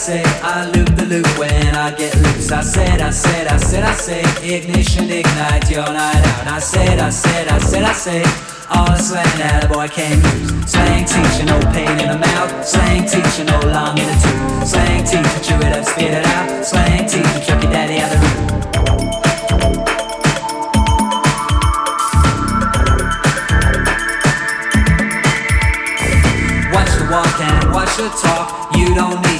Said, I loop the loop when I get loose. I said, I said, I said, I said, ignition, ignite your night out. I said, I said, I said, I said, all the slang that a boy can use. Slang teacher, no pain in the mouth. Slang teacher, no long in the tooth. Slang teacher, chew it up, spit it out. Slang teacher, chuck your daddy out the room. Watch the walk and watch the talk. You don't need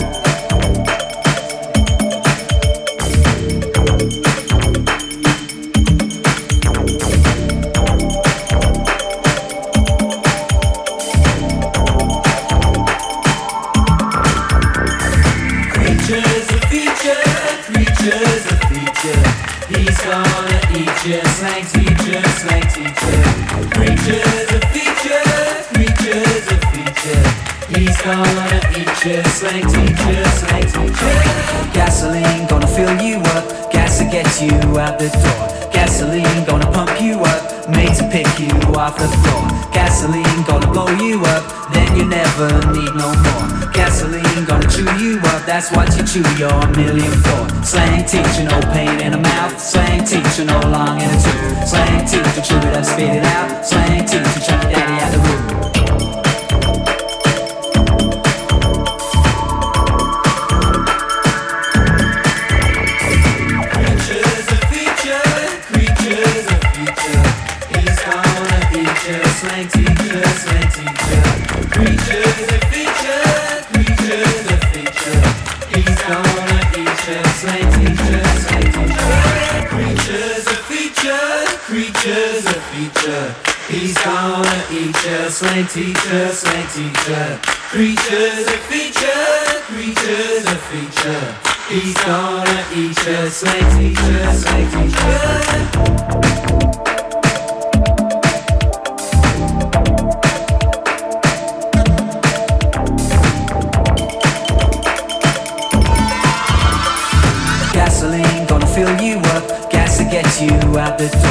Gonna eat you, slang teacher. Gasoline gonna fill you up, gas to get you out the door. Gasoline gonna pump you up, made to pick you off the floor. Gasoline gonna blow you up, then you never need no more. Gasoline gonna chew you up, that's what you chew your million for. Slang teacher, no pain in the mouth. Slang teacher, no long in the tooth. Slang teacher, chew it up, spit it out. Slang teacher, chuck your daddy out the room. He's gonna eat you, slang teacher, slang teacher. Creatures a feature, creatures a feature. He's gonna eat you, slang teacher, slang teacher. Gasoline gonna fill you up, gas to get you out the door.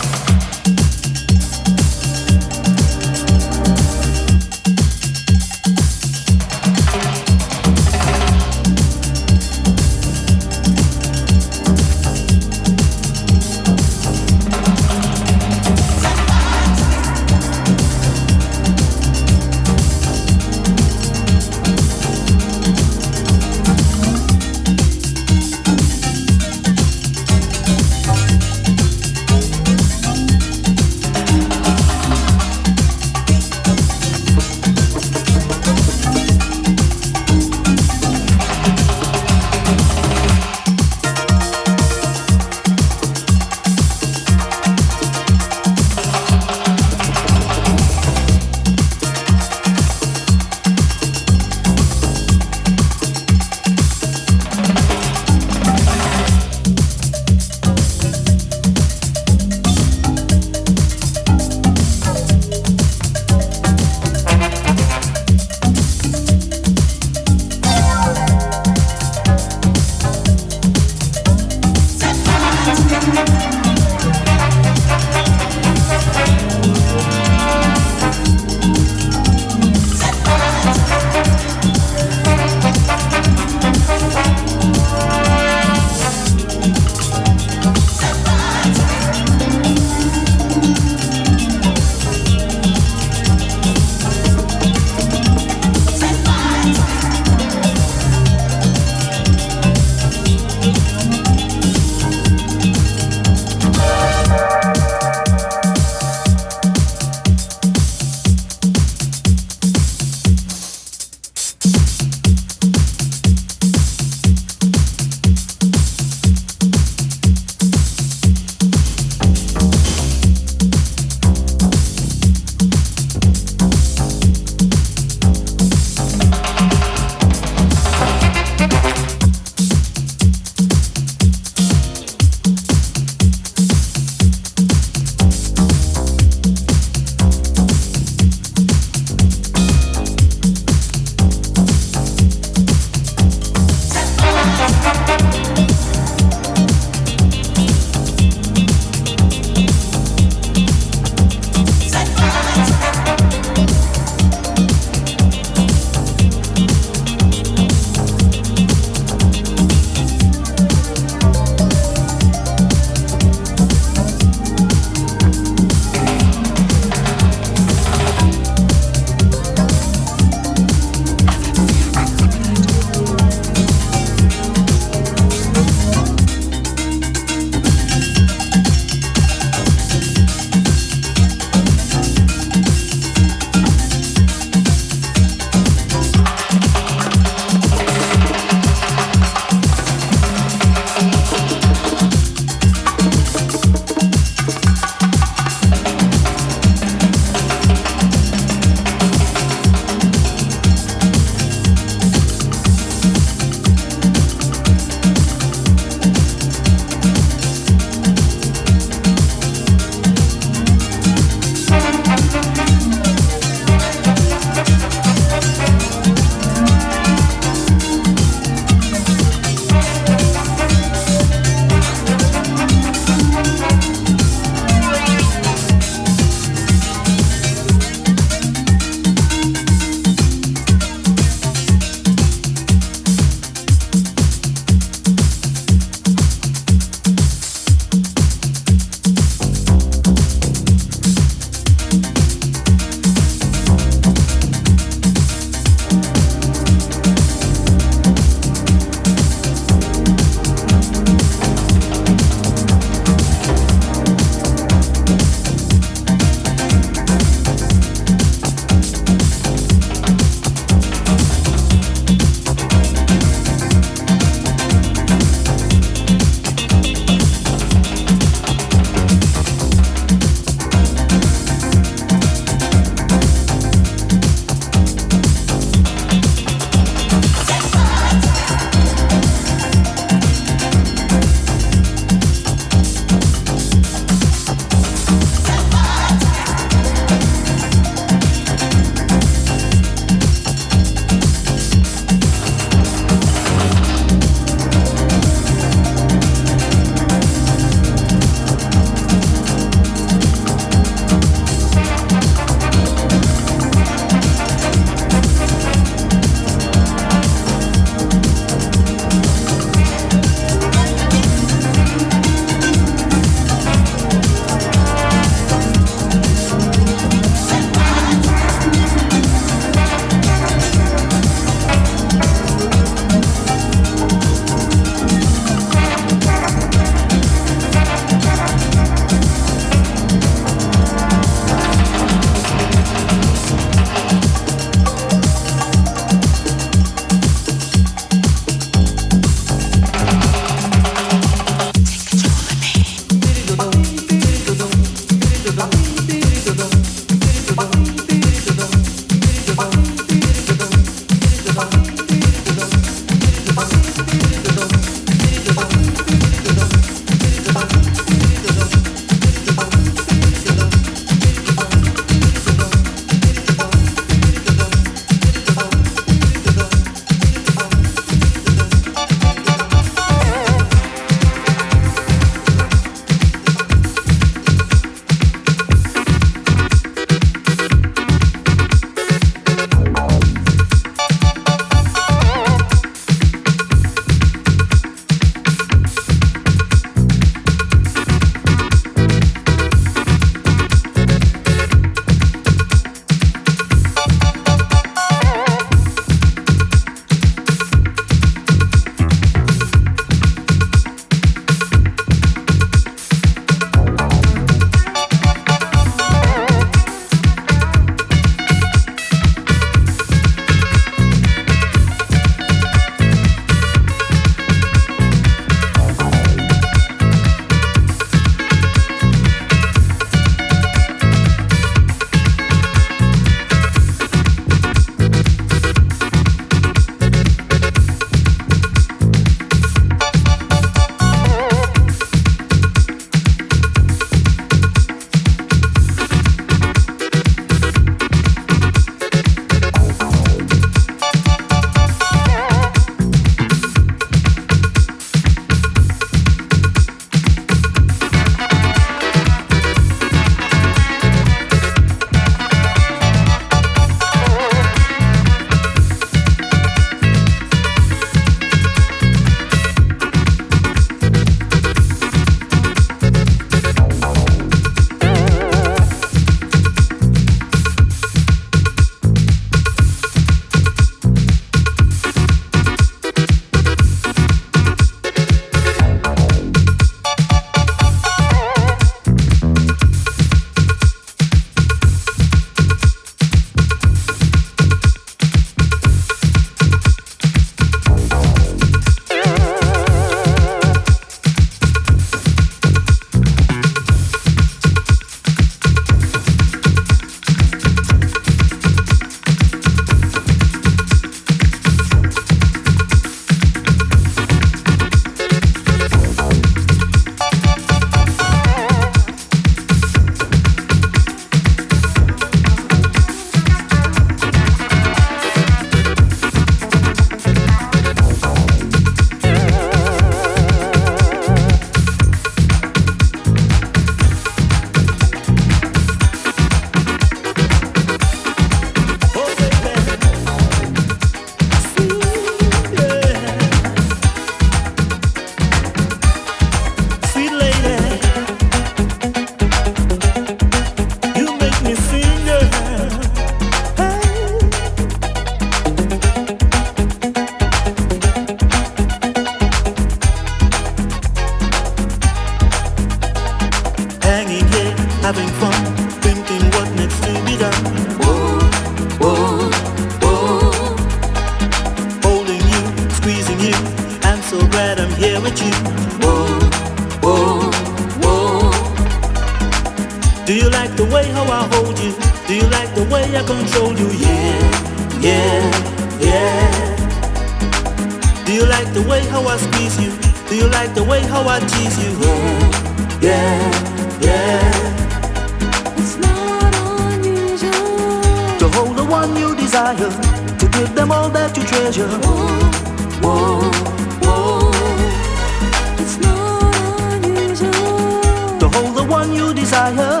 Desire,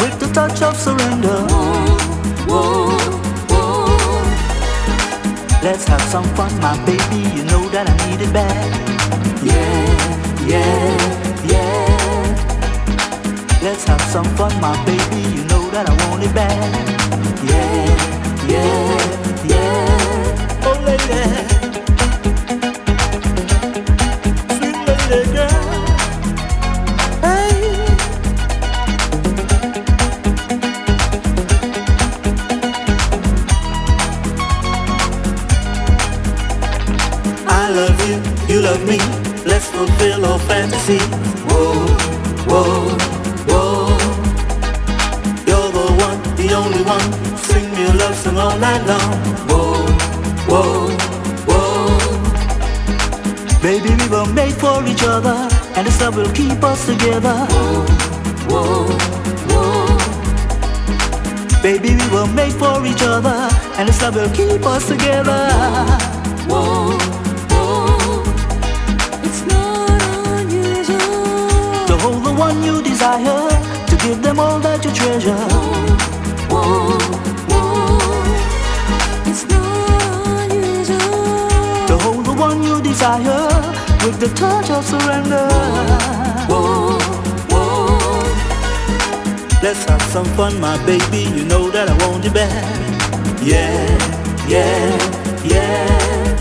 with the touch of surrender. Whoa, whoa. Let's have some fun, my baby. You know that I need it bad. Yeah, yeah, yeah. Let's have some fun, my baby. You know that I want it bad. Yeah, yeah, yeah. Oh, lady. Love me. Let's fulfill our fantasy. Whoa, whoa, whoa. You're the one, the only one. Sing me a love song all night long. Whoa, whoa, whoa. Baby, we were made for each other, and this love will keep us together. Whoa, whoa. Baby, we were made for each other, and this love will keep us together. One you desire, to give them all that you treasure. It's not unusual To hold the one you desire, with the touch of surrender. Let's have some fun, my baby. You know that I want you back. Yeah, yeah, yeah.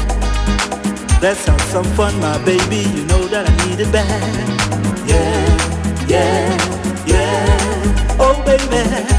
Let's have some fun, my baby. You know that I need it back. Yeah, yeah. Oh, baby.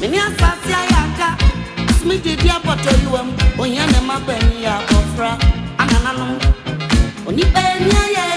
mene asase ayɛ aka sumi didi abɔtɔ yiwam ohia ne ma bani yɛ abɔfra anananom onipa ani ayɛ